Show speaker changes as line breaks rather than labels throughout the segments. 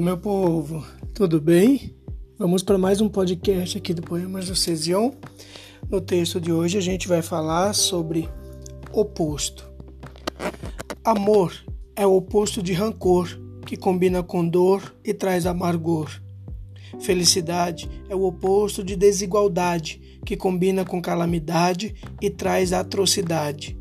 meu povo, tudo bem? Vamos para mais um podcast aqui do Poemas do Cesion. No texto de hoje a gente vai falar sobre oposto. Amor é o oposto de rancor, que combina com dor e traz amargor. Felicidade é o oposto de desigualdade, que combina com calamidade e traz atrocidade.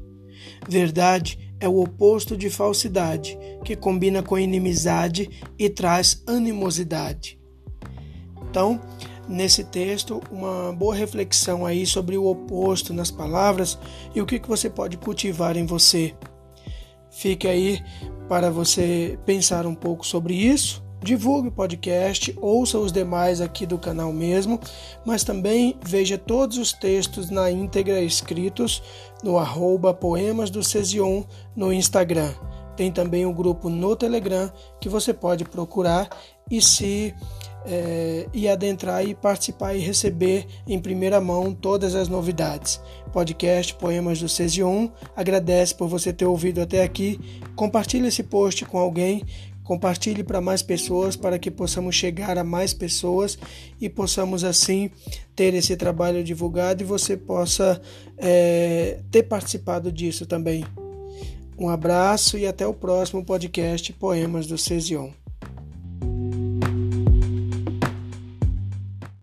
Verdade é o oposto de falsidade, que combina com inimizade e traz animosidade. Então, nesse texto, uma boa reflexão aí sobre o oposto nas palavras e o que, que você pode cultivar em você. Fique aí para você pensar um pouco sobre isso divulgue o podcast, ouça os demais aqui do canal mesmo, mas também veja todos os textos na íntegra escritos no arroba Poemas do Cesion no Instagram. Tem também o um grupo no Telegram que você pode procurar e se é, e adentrar e participar e receber em primeira mão todas as novidades. Podcast Poemas do Cesion agradece por você ter ouvido até aqui. Compartilhe esse post com alguém Compartilhe para mais pessoas para que possamos chegar a mais pessoas e possamos assim ter esse trabalho divulgado e você possa é, ter participado disso também. Um abraço e até o próximo podcast Poemas do Cesion.